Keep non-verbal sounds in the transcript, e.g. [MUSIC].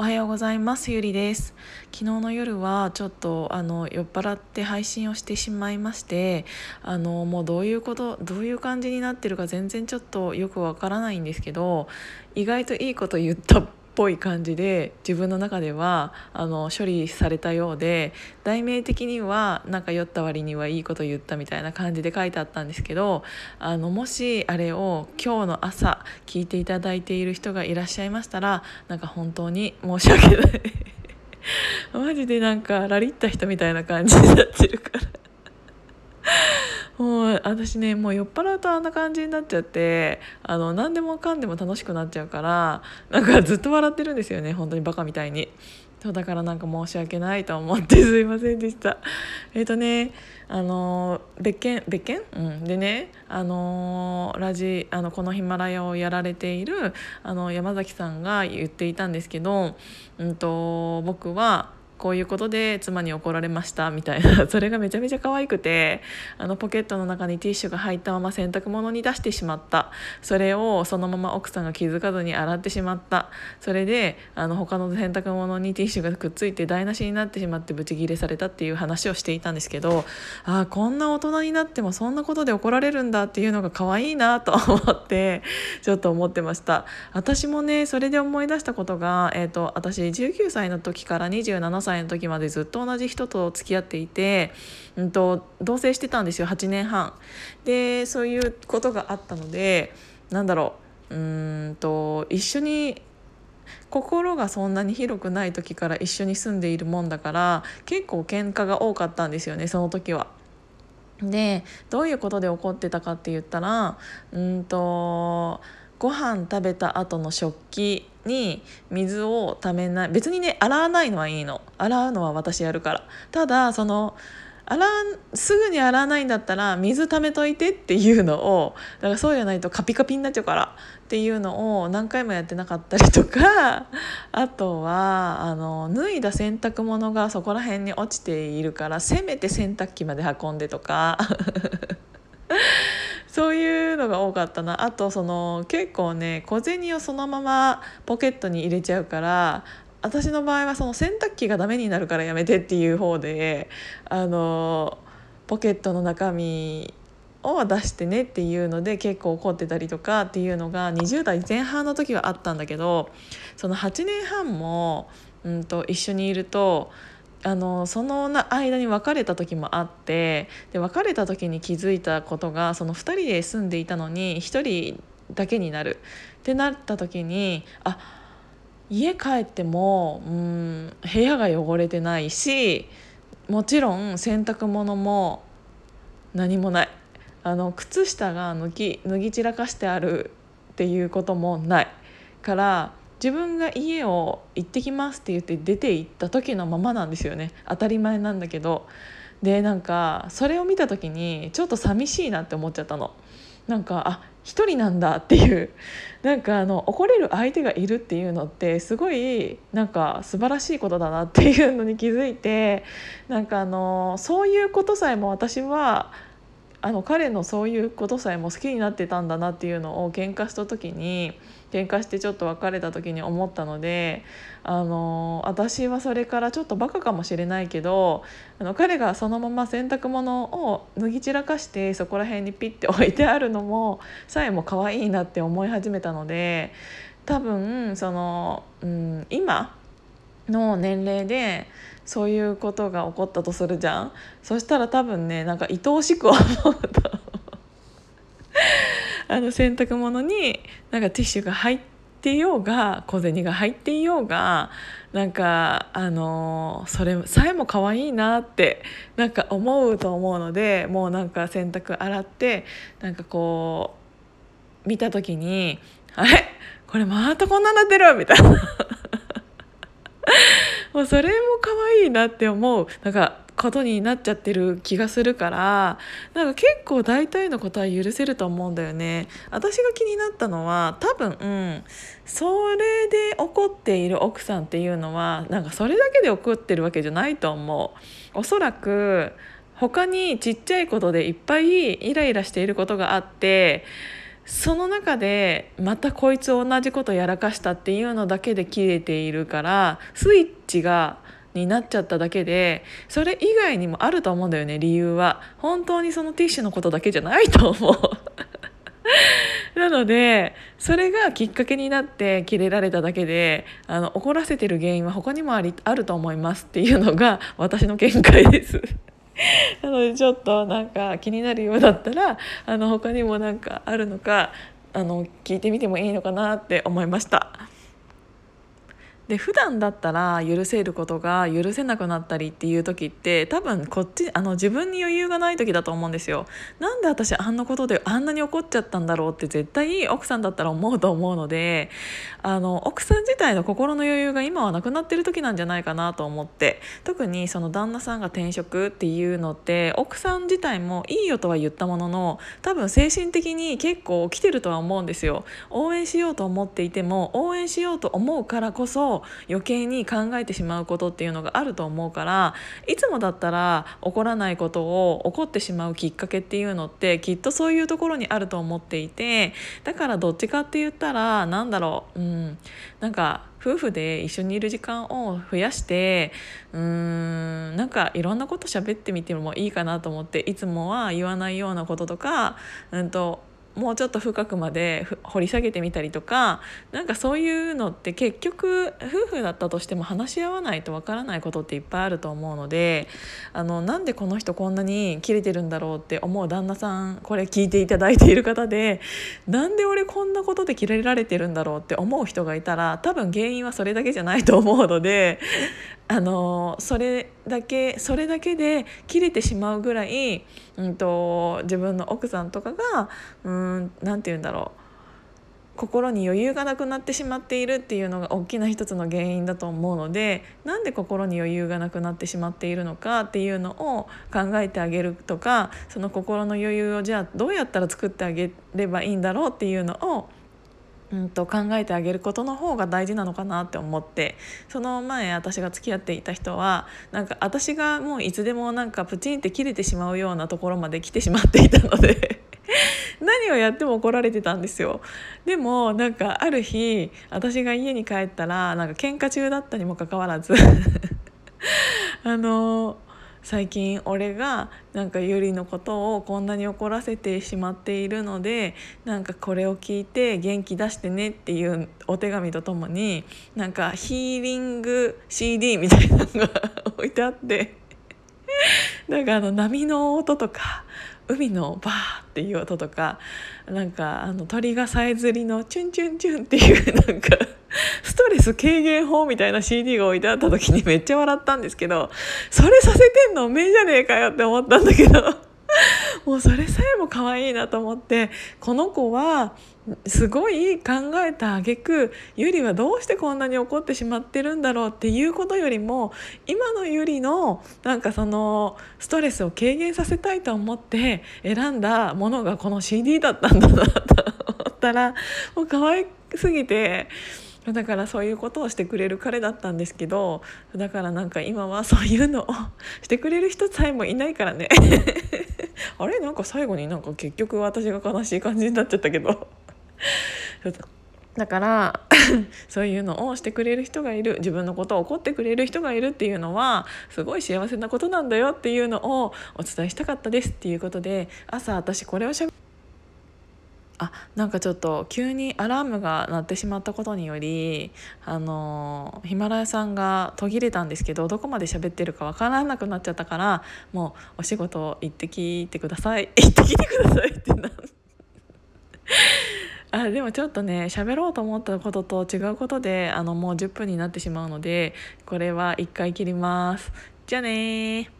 おはようございます。ゆりです。昨日の夜はちょっとあの酔っ払って配信をしてしまいましてあのもうどういうことどういう感じになってるか全然ちょっとよくわからないんですけど意外といいこと言ったぽい感じで自分の中ではあの処理されたようで題名的にはなんか酔った割にはいいこと言ったみたいな感じで書いてあったんですけどあのもしあれを今日の朝聞いていただいている人がいらっしゃいましたらなんか本当に申し訳ない。[LAUGHS] マジでなんかラリった人みたいな感じになってるから。もう私ねもう酔っ払うとあんな感じになっちゃってあの何でもかんでも楽しくなっちゃうからなんかずっと笑ってるんですよね本当にバカみたいに。そうだからなんか申し訳ないと思って [LAUGHS] すいませんでした。えっ、ー、とねあの別件別件、うん、でねあのラジあのこのヒマラヤをやられているあの山崎さんが言っていたんですけど、うんと僕はこういうことで妻に怒られましたみたいな。[LAUGHS] それがめちゃめちゃ可愛くてあのポケットの中にティッシュが入ったまま洗濯物に出してしまった。それをそのまま奥さんが気づかずに洗ってしまった。それであの他の洗濯物にティッシュがくっついて台無しになってしまってブチギレされたっていう話をしていたんですけどああこんな大人になってもそんなことで怒られるんだっていうのが可愛いなと思ってちょっと思ってました。私もねそれで思い出したことが、えーと私19歳の時から27歳歳の時までずっと同じ人と付き合っていて、うんと、同棲してたんですよ8年半。でそういうことがあったのでなんだろううんと一緒に心がそんなに広くない時から一緒に住んでいるもんだから結構喧嘩が多かったんですよねその時は。でどういうことで怒ってたかって言ったらうんとご飯食べた後の食器に水をためない。別にね洗わないのはいいの。洗うのは私やるから。ただその洗すぐに洗わないんだったら水ためといてっていうのをだからそうじゃないとカピカピになっちゃうからっていうのを何回もやってなかったりとか。あとはあの脱いだ洗濯物がそこら辺に落ちているからせめて洗濯機まで運んでとか。そういうのが多かったな。あとその結構ね小銭をそのままポケットに入れちゃうから私の場合はその洗濯機がダメになるからやめてっていう方であのポケットの中身を出してねっていうので結構怒ってたりとかっていうのが20代前半の時はあったんだけどその8年半も、うんと一緒にいるとあのその間に別れた時もあってで別れた時に気づいたことがその2人で住んでいたのに1人だけになる。ってなった時にあ家帰ってもうん部屋が汚れてないしもちろん洗濯物も何もない。あの靴下が脱ぎ脱ぎ散らかしてあるっていうこともないから自分が家を行ってきますって言って出て行った時のままなんですよね。当たり前なんだけど。でなんかそれを見た時にちょっと寂しいなって思っちゃったの。なんかあ一人なんだっていう。[LAUGHS] なんかあの怒れる相手がいるっていうのってすごいなんか素晴らしいことだなっていうのに気づいてなんかあのそういうことさえも私はあの彼のそういうことさえも好きになってたんだなっていうのを喧嘩した時に喧嘩してちょっと別れた時に思ったのであの私はそれからちょっとバカかもしれないけどあの彼がそのまま洗濯物を脱ぎ散らかしてそこら辺にピッて置いてあるのもさえも可愛いなって思い始めたので多分その、うん、今の年齢でそういうことが起こったとするじゃん。そしたら多分ねなんか愛おしく思うと [LAUGHS] あの洗濯物になんかティッシュが入っていようが小銭が入っていようがなんかあのそれさえも可愛いなってなんか思うと思うのでもうなんか洗濯洗ってなんかこう見た時に「あれ？これまたこんなになってる!」みたいな。もうそれも可愛いなって思うなんかことになっちゃってる気がするからなんか結構大体のことは許せると思うんだよね。私が気になったのは多分、うん、それで怒っている奥さんっていうのはなんかそれだけで怒ってるわけじゃないと思う。おそらく他にちっちゃいことでいっぱいイライラしていることがあってその中でまたこいつ同じことやらかしたっていうのだけで切れているからスイッチがになっちゃっただけでそれ以外にもあると思うんだよね理由は。本当にそのティッシュのことだけじゃないと思う。[LAUGHS] なのでそれがきっかけになってキレられただけであの怒らせてる原因は他にもありあると思いますっていうのが私の見解です。[LAUGHS] なのでちょっとなんか気になるようだったらあの他にもなんかあるのかあの聞いてみてもいいのかなって思いました。で普段だったら許せることが許せなくなったりっていう時って多分こっちあの自分に余裕がない時だと思うんですよ。なんで私あんなことであんなに怒っちゃったんだろうって絶対奥さんだったら思うと思うのであの奥さん自体の心の余裕が今はなくなってる時なんじゃないかなと思って特にその旦那さんが転職っていうのって奥さん自体もいいよとは言ったものの多分精神的に結構来てるとは思うんですよ。応援しようと思っていても応援しようと思うからこそ余計に考えてしまうことっていうのがあると思うからいつもだったら起こらないことを起こってしまうきっかけっていうのってきっとそういうところにあると思っていてだからどっちかって言ったら何だろう、うん、なんか夫婦で一緒にいる時間を増やしてうーんなんかいろんなこと喋ってみてもいいかなと思っていつもは言わないようなこととか、うんともうちょっと深くまで掘り下げてみたりとかなんかそういうのって結局夫婦だったとしても話し合わないとわからないことっていっぱいあると思うのであのなんでこの人こんなにキレてるんだろうって思う旦那さんこれ聞いていただいている方でなんで俺こんなことでキレられてるんだろうって思う人がいたら多分原因はそれだけじゃないと思うのであのそれだけそれだけで切れてしまうぐらい、うんと、自分の奥さんとかがうんなんて言うんだろう。心に余裕がなくなってしまっているっていうのが大きな一つの原因だと思うのでなんで心に余裕がなくなってしまっているのかっていうのを考えてあげるとかその心の余裕をじゃあどうやったら作ってあげればいいんだろうっていうのをうんと考えてあげることの方が大事なのかなって思ってその前私が付き合っていた人はなんか私がもういつでもなんかプチンって切れてしまうようなところまで来てしまっていたので。[LAUGHS] 何をやっても怒られてたんですよ。でもなんかある日私が家に帰ったらなんか喧嘩中だったにもかかわらず [LAUGHS] あの最近俺がなんかゆりのことをこんなに怒らせてしまっているのでなんかこれを聞いて元気出してねっていうお手紙とともになんかヒーリング CD みたいなのが置いてあって [LAUGHS] なんかあの波の音とか海のバーっていう音とかなんかあの鳥がさえずりのチュンチュンチュンっていうなんかストレス軽減法みたいな CD が置いてあった時にめっちゃ笑ったんですけどそれさせてんのおめえじゃねえかよって思ったんだけど。もうそれさえも可愛いなと思ってこの子はすごい考えた挙句ゆりはどうしてこんなに怒ってしまってるんだろうっていうことよりも今のゆりのなんかそのストレスを軽減させたいと思って選んだものがこの CD だったんだなと思ったらもう可愛すぎて。だからそういうことをしてくれる彼だったんですけどだからなんか今はそういうのを [LAUGHS] してくれる人さえもいないからね。[LAUGHS] あれ？なんか最後になんか結局私が悲しい感じになっちゃったけど。[LAUGHS] だからそういうのをしてくれる人がいる。自分のことを怒ってくれる人がいるっていうのはすごい幸せなことなんだよっていうのをお伝えしたかったですっていうことで朝私これをしゃべあなんかちょっと急にアラームが鳴ってしまったことによりあのヒマラヤさんが途切れたんですけどどこまで喋ってるかわからなくなっちゃったからもうお仕事行ってきてください。[LAUGHS] 行ってきてくださいってなあでもちょっとね喋ろうと思ったことと違うことであのもう10分になってしまうのでこれは1回切ります。じゃあね